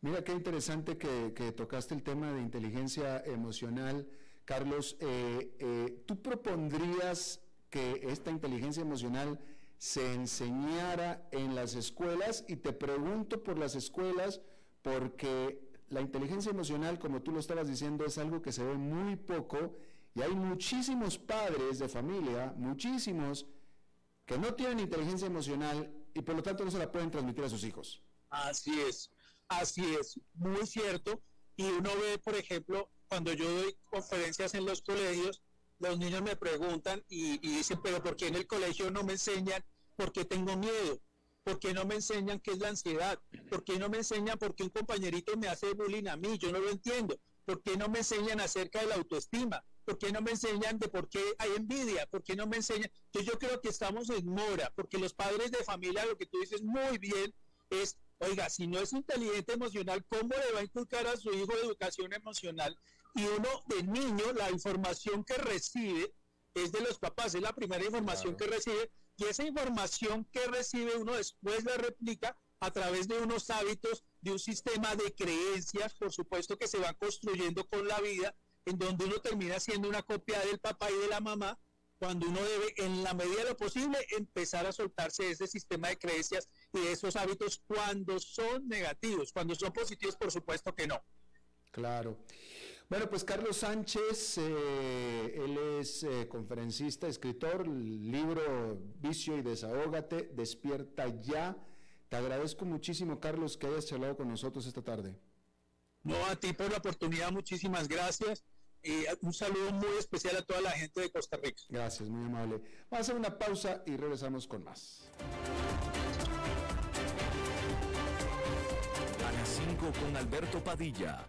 Mira qué interesante que, tocaste el tema de inteligencia emocional. Carlos, eh, eh, ¿tú propondrías que esta inteligencia emocional se enseñara en las escuelas? Y te pregunto por las escuelas porque la inteligencia emocional, como tú lo estabas diciendo, es algo que se ve muy poco y hay muchísimos padres de familia, muchísimos, que no tienen inteligencia emocional y por lo tanto no se la pueden transmitir a sus hijos. Así es. Así es, muy cierto. Y uno ve, por ejemplo, cuando yo doy conferencias en los colegios, los niños me preguntan y, dicen, pero ¿por qué en el colegio no me enseñan por qué tengo miedo? ¿Por qué no me enseñan qué es la ansiedad? ¿Por qué no me enseñan por qué un compañerito me hace bullying a mí? Yo no lo entiendo. ¿Por qué no me enseñan acerca de la autoestima? ¿Por qué no me enseñan de por qué hay envidia? ¿Por qué no me enseñan? Entonces yo creo que estamos en mora, porque los padres de familia, lo que tú dices muy bien, es Oiga, si no es inteligente emocional, ¿cómo le va a inculcar a su hijo educación emocional? Y uno de niño, la información que recibe es de los papás, es la primera información que recibe, y esa información que recibe uno después la replica a través de unos hábitos, de un sistema de creencias, por supuesto, que se van construyendo con la vida, en donde uno termina siendo una copia del papá y de la mamá, cuando uno debe, en la medida de lo posible, empezar a soltarse ese sistema de creencias y de esos hábitos cuando son negativos. Cuando son positivos, por supuesto que no. Claro. Bueno, pues Carlos Sánchez, eh, él es eh, conferencista, escritor, libro Vicio y Desahógate, despierta ya. Te agradezco muchísimo, Carlos, que hayas charlado con nosotros esta tarde. No, a ti por la oportunidad, muchísimas gracias. Y un saludo muy especial a toda la gente de Costa Rica. Gracias, muy amable. Vamos a hacer una pausa y regresamos con más. A las 5 con Alberto Padilla,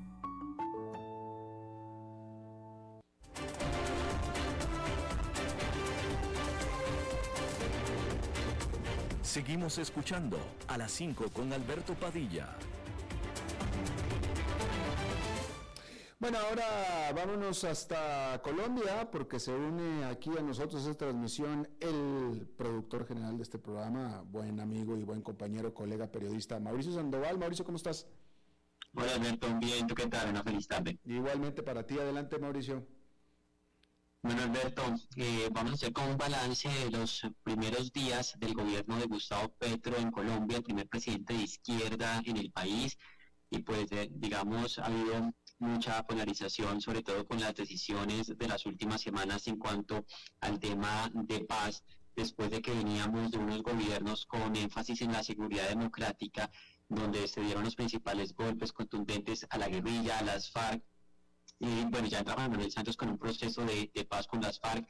Seguimos escuchando a las 5 con Alberto Padilla. Bueno, ahora vámonos hasta Colombia porque se une aquí a nosotros esta transmisión el productor general de este programa, buen amigo y buen compañero, colega periodista Mauricio Sandoval. Mauricio, ¿cómo estás? Hola Alberto, bien, ¿tú qué tal? Una feliz tarde. Igualmente para ti, adelante Mauricio. Bueno, Alberto, eh, vamos a hacer con un balance de los primeros días del gobierno de Gustavo Petro en Colombia, el primer presidente de izquierda en el país. Y pues, eh, digamos, ha habido mucha polarización, sobre todo con las decisiones de las últimas semanas en cuanto al tema de paz, después de que veníamos de unos gobiernos con énfasis en la seguridad democrática, donde se dieron los principales golpes contundentes a la guerrilla, a las FARC, bueno, ya entraba Manuel Santos con un proceso de, paz con las FARC,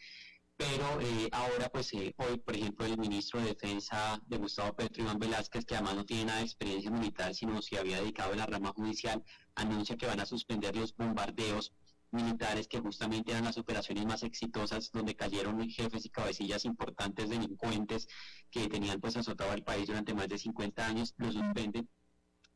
pero eh, ahora pues eh, hoy, por ejemplo, el ministro de Defensa de Gustavo Petro, Iván Velázquez, que además no tiene nada de experiencia militar, sino se había dedicado a la rama judicial, anuncia que van a suspender los bombardeos militares que justamente eran las operaciones más exitosas donde cayeron jefes y cabecillas importantes delincuentes que tenían pues azotado al país durante más de 50 años, lo suspenden.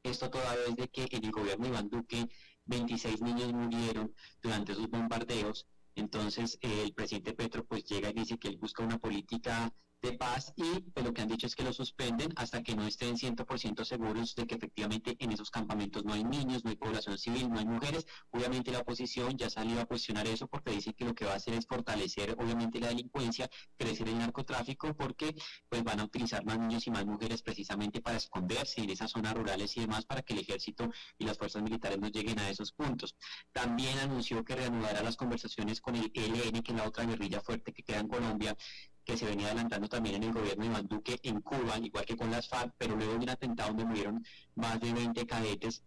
Esto toda vez de que en el gobierno de Iván Duque 26 niños murieron durante esos bombardeos. Entonces eh, el presidente Petro pues llega y dice que él busca una política de paz y pues, lo que han dicho es que lo suspenden hasta que no estén 100% seguros de que efectivamente en esos campamentos no hay niños, no hay población civil, no hay mujeres. Obviamente la oposición ya salió a cuestionar eso porque dice que lo que va a hacer es fortalecer obviamente la delincuencia, crecer el narcotráfico porque pues van a utilizar más niños y más mujeres precisamente para esconderse en esas zonas rurales y demás para que el ejército y las fuerzas militares no lleguen a esos puntos. También anunció que reanudará las conversaciones con el ELN, que es la otra guerrilla fuerte que queda en Colombia, que se venía adelantando también en el gobierno de Iván Duque en Cuba, igual que con las FARC, pero luego de un atentado donde murieron más de 20 cadetes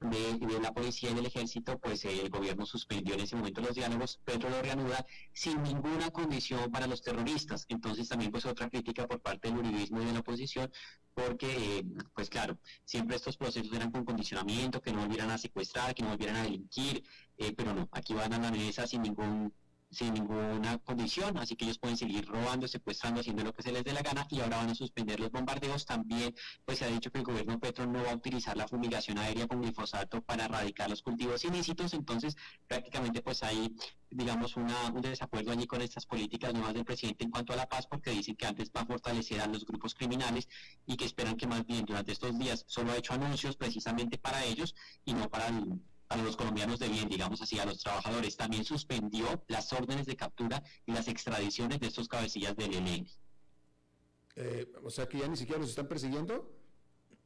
de, la policía y del ejército, pues eh, el gobierno suspendió en ese momento los diálogos, Petro lo reanuda sin ninguna condición para los terroristas. Entonces también pues otra crítica por parte del uribismo y de la oposición, porque eh, pues claro, siempre estos procesos eran con condicionamiento, que no volvieran a secuestrar, que no volvieran a delinquir, eh, pero no, aquí van a la mesa sin ningún sin ninguna condición, así que ellos pueden seguir robando, secuestrando, haciendo lo que se les dé la gana y ahora van a suspender los bombardeos. También pues se ha dicho que el gobierno Petro no va a utilizar la fumigación aérea con glifosato para erradicar los cultivos ilícitos, entonces prácticamente pues hay digamos una, un desacuerdo allí con estas políticas nuevas del presidente en cuanto a la paz porque dicen que antes va a fortalecer a los grupos criminales y que esperan que más bien durante estos días solo ha hecho anuncios precisamente para ellos y no para el, a los colombianos de bien, digamos así, a los trabajadores. También suspendió las órdenes de captura y las extradiciones de estos cabecillas del ELN. Eh, o sea que ya ni siquiera los están persiguiendo.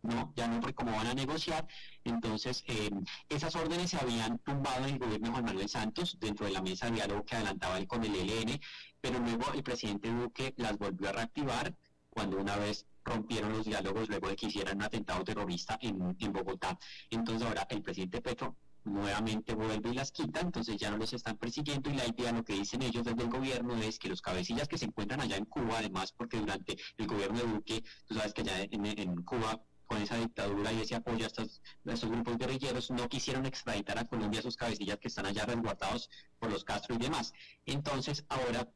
No, ya no, porque como van a negociar, entonces eh, esas órdenes se habían tumbado en el gobierno de Juan Manuel Santos dentro de la mesa de diálogo que adelantaba él con el ELN, pero luego el presidente Duque las volvió a reactivar cuando una vez rompieron los diálogos luego de que hicieran un atentado terrorista en, en Bogotá. Entonces ahora el presidente Petro nuevamente vuelve y las quita, entonces ya no los están persiguiendo y la idea, lo que dicen ellos desde el gobierno es que los cabecillas que se encuentran allá en Cuba, además porque durante el gobierno de Duque, tú sabes que allá en, Cuba con esa dictadura y ese apoyo a estos, grupos guerrilleros, no quisieron extraditar a Colombia a sus cabecillas que están allá resguardados por los Castro y demás. Entonces, ahora,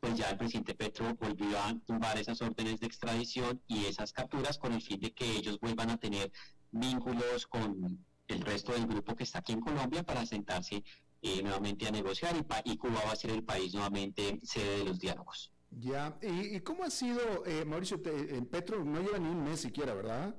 pues ya el presidente Petro volvió a tumbar esas órdenes de extradición y esas capturas con el fin de que ellos vuelvan a tener vínculos con el resto del grupo que está aquí en Colombia para sentarse eh, nuevamente a negociar y, Cuba va a ser el país nuevamente sede de los diálogos. Ya, ¿y, cómo ha sido, eh, Mauricio, en Petro no lleva ni un mes siquiera, ¿verdad?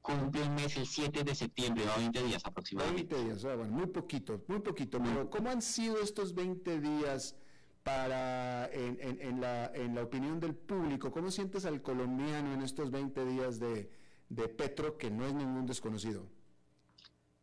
Cumple un mes el 7 de septiembre, o 20 días aproximadamente. 20 días, bueno, muy poquito, muy poquito, pero ¿cómo han sido estos 20 días para, en, en, la, en la opinión del público? ¿Cómo sientes al colombiano en estos 20 días de, de Petro, que no es ningún desconocido?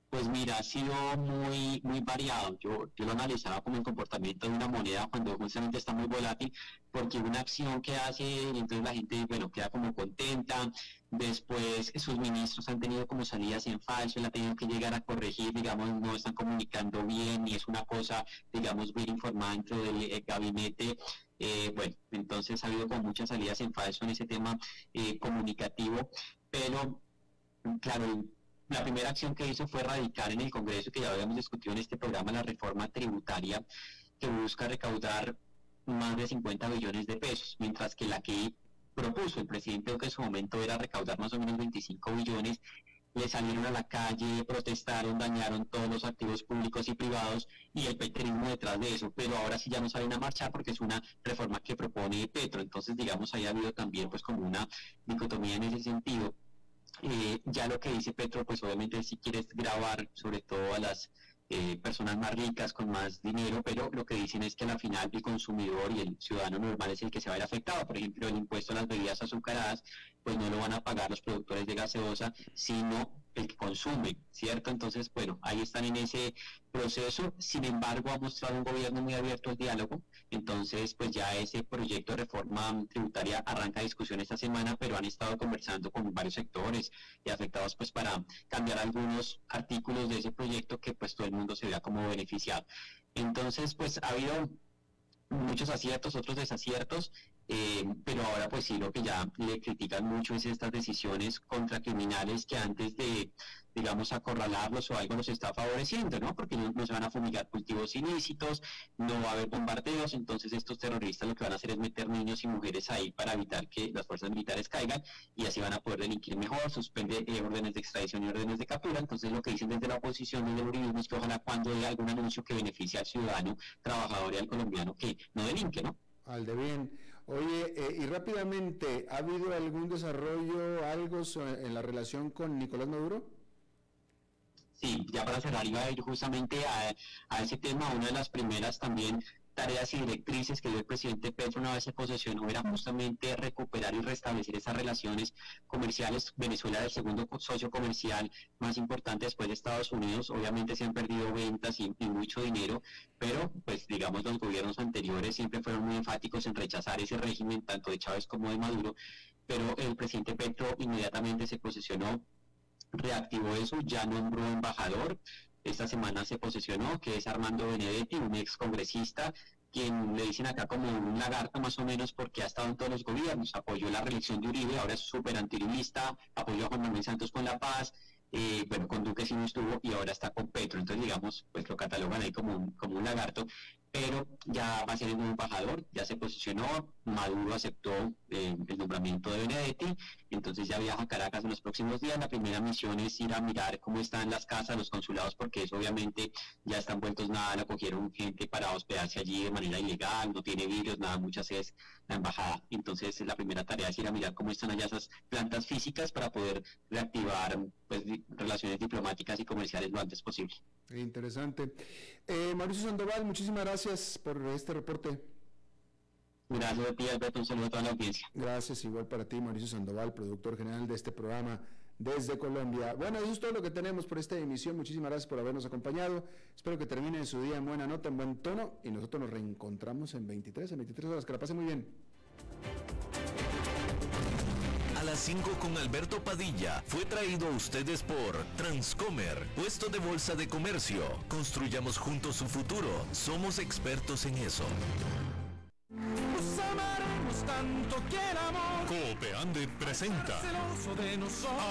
Pues mira, ha sido muy, muy variado. Yo, yo lo analizaba como el comportamiento de una moneda cuando justamente está muy volátil, porque una acción que hace, entonces la gente, bueno, queda como contenta. Después sus ministros han tenido como salidas en falso, él ha tenido que llegar a corregir, digamos, no están comunicando bien y es una cosa, digamos, bien informada dentro del eh, gabinete. Eh, bueno, entonces ha habido como muchas salidas en falso en ese tema eh, comunicativo, pero claro, la primera acción que hizo fue radicar en el Congreso, que ya habíamos discutido en este programa, la reforma tributaria que busca recaudar más de 50 billones de pesos, mientras que la que propuso el presidente, que en su momento era recaudar más o menos 25 billones, le salieron a la calle, protestaron, dañaron todos los activos públicos y privados y el petrismo detrás de eso, pero ahora sí ya no salen a marchar porque es una reforma que propone Petro, entonces digamos ahí ha habido también pues como una dicotomía en ese sentido. Eh, ya lo que dice Petro, pues obviamente si quieres grabar sobre todo a las eh, personas más ricas con más dinero, pero lo que dicen es que al final el consumidor y el ciudadano normal es el que se va a ver afectado. Por ejemplo, el impuesto a las bebidas azucaradas, pues no lo van a pagar los productores de gaseosa, sino el que consume, ¿cierto? Entonces, bueno, ahí están en ese proceso. Sin embargo, ha mostrado un gobierno muy abierto al diálogo. Entonces, pues ya ese proyecto de reforma tributaria arranca discusión esta semana, pero han estado conversando con varios sectores y afectados pues para cambiar algunos artículos de ese proyecto que pues todo el mundo se vea como beneficiado. Entonces, pues ha habido muchos aciertos, otros desaciertos, eh, pero ahora pues sí lo que ya le critican mucho es estas decisiones contra criminales que antes de, digamos, acorralarlos o algo los está favoreciendo, ¿no? Porque no, se van a fumigar cultivos ilícitos, no va a haber bombardeos, entonces estos terroristas lo que van a hacer es meter niños y mujeres ahí para evitar que las fuerzas militares caigan y así van a poder delinquir mejor, suspende eh, órdenes de extradición y órdenes de captura, entonces lo que dicen desde la oposición, desde el uribismo es que ojalá cuando haya algún anuncio que beneficie al ciudadano, trabajador y al colombiano que no delinque, ¿no? Al. Oye, eh, y rápidamente, ¿ha habido algún desarrollo, algo en la relación con Nicolás Maduro? Sí, ya para cerrar iba a ir justamente a, a ese tema, una de las primeras también tareas y directrices que dio el presidente Petro una vez se posesionó era justamente recuperar y restablecer esas relaciones comerciales. Venezuela es el segundo socio comercial más importante después de Estados Unidos. Obviamente se han perdido ventas y, mucho dinero, pero pues digamos los gobiernos anteriores siempre fueron muy enfáticos en rechazar ese régimen tanto de Chávez como de Maduro. Pero el presidente Petro inmediatamente se posesionó reactivó eso, ya nombró embajador, esta semana se posesionó, que es Armando Benedetti, un ex congresista, quien le dicen acá como un lagarto más o menos porque ha estado en todos los gobiernos, apoyó la reelección de Uribe, ahora es súper antirimista, apoyó a Juan Manuel Santos con la paz, eh, bueno, con Duque sí no estuvo y ahora está con Petro, entonces digamos, pues lo catalogan ahí como un, como un lagarto, pero ya va a ser nuevo embajador, ya se posicionó, Maduro aceptó eh, el nombramiento de Benedetti, entonces ya viaja a Caracas en los próximos días. La primera misión es ir a mirar cómo están las casas, los consulados, porque eso obviamente ya están vueltos nada, la cogieron gente para hospedarse allí de manera ilegal, no tiene vídeos, nada, muchas es la embajada. Entonces la primera tarea es ir a mirar cómo están allá esas plantas físicas para poder reactivar pues, relaciones diplomáticas y comerciales lo antes posible. Interesante. Eh, Mauricio Sandoval, muchísimas gracias por este reporte. Gracias a ti, Alberto. Un saludo a toda la audiencia. Gracias, igual para ti, Mauricio Sandoval, productor general de este programa desde Colombia. Bueno, eso es todo lo que tenemos por esta emisión. Muchísimas gracias por habernos acompañado. Espero que termine su día en buena nota, en buen tono. Y nosotros nos reencontramos en 23, en 23 horas. Que la pasen muy bien. A las 5 con Alberto Padilla fue traído a ustedes por Transcomer, puesto de bolsa de comercio. Construyamos juntos su futuro. Somos expertos en eso. Nos amaremos tanto que el amor. Coopeande presenta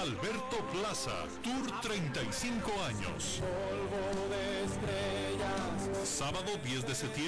Alberto Plaza, Tour 35 años. Polvo de estrellas. Sábado 10 de septiembre.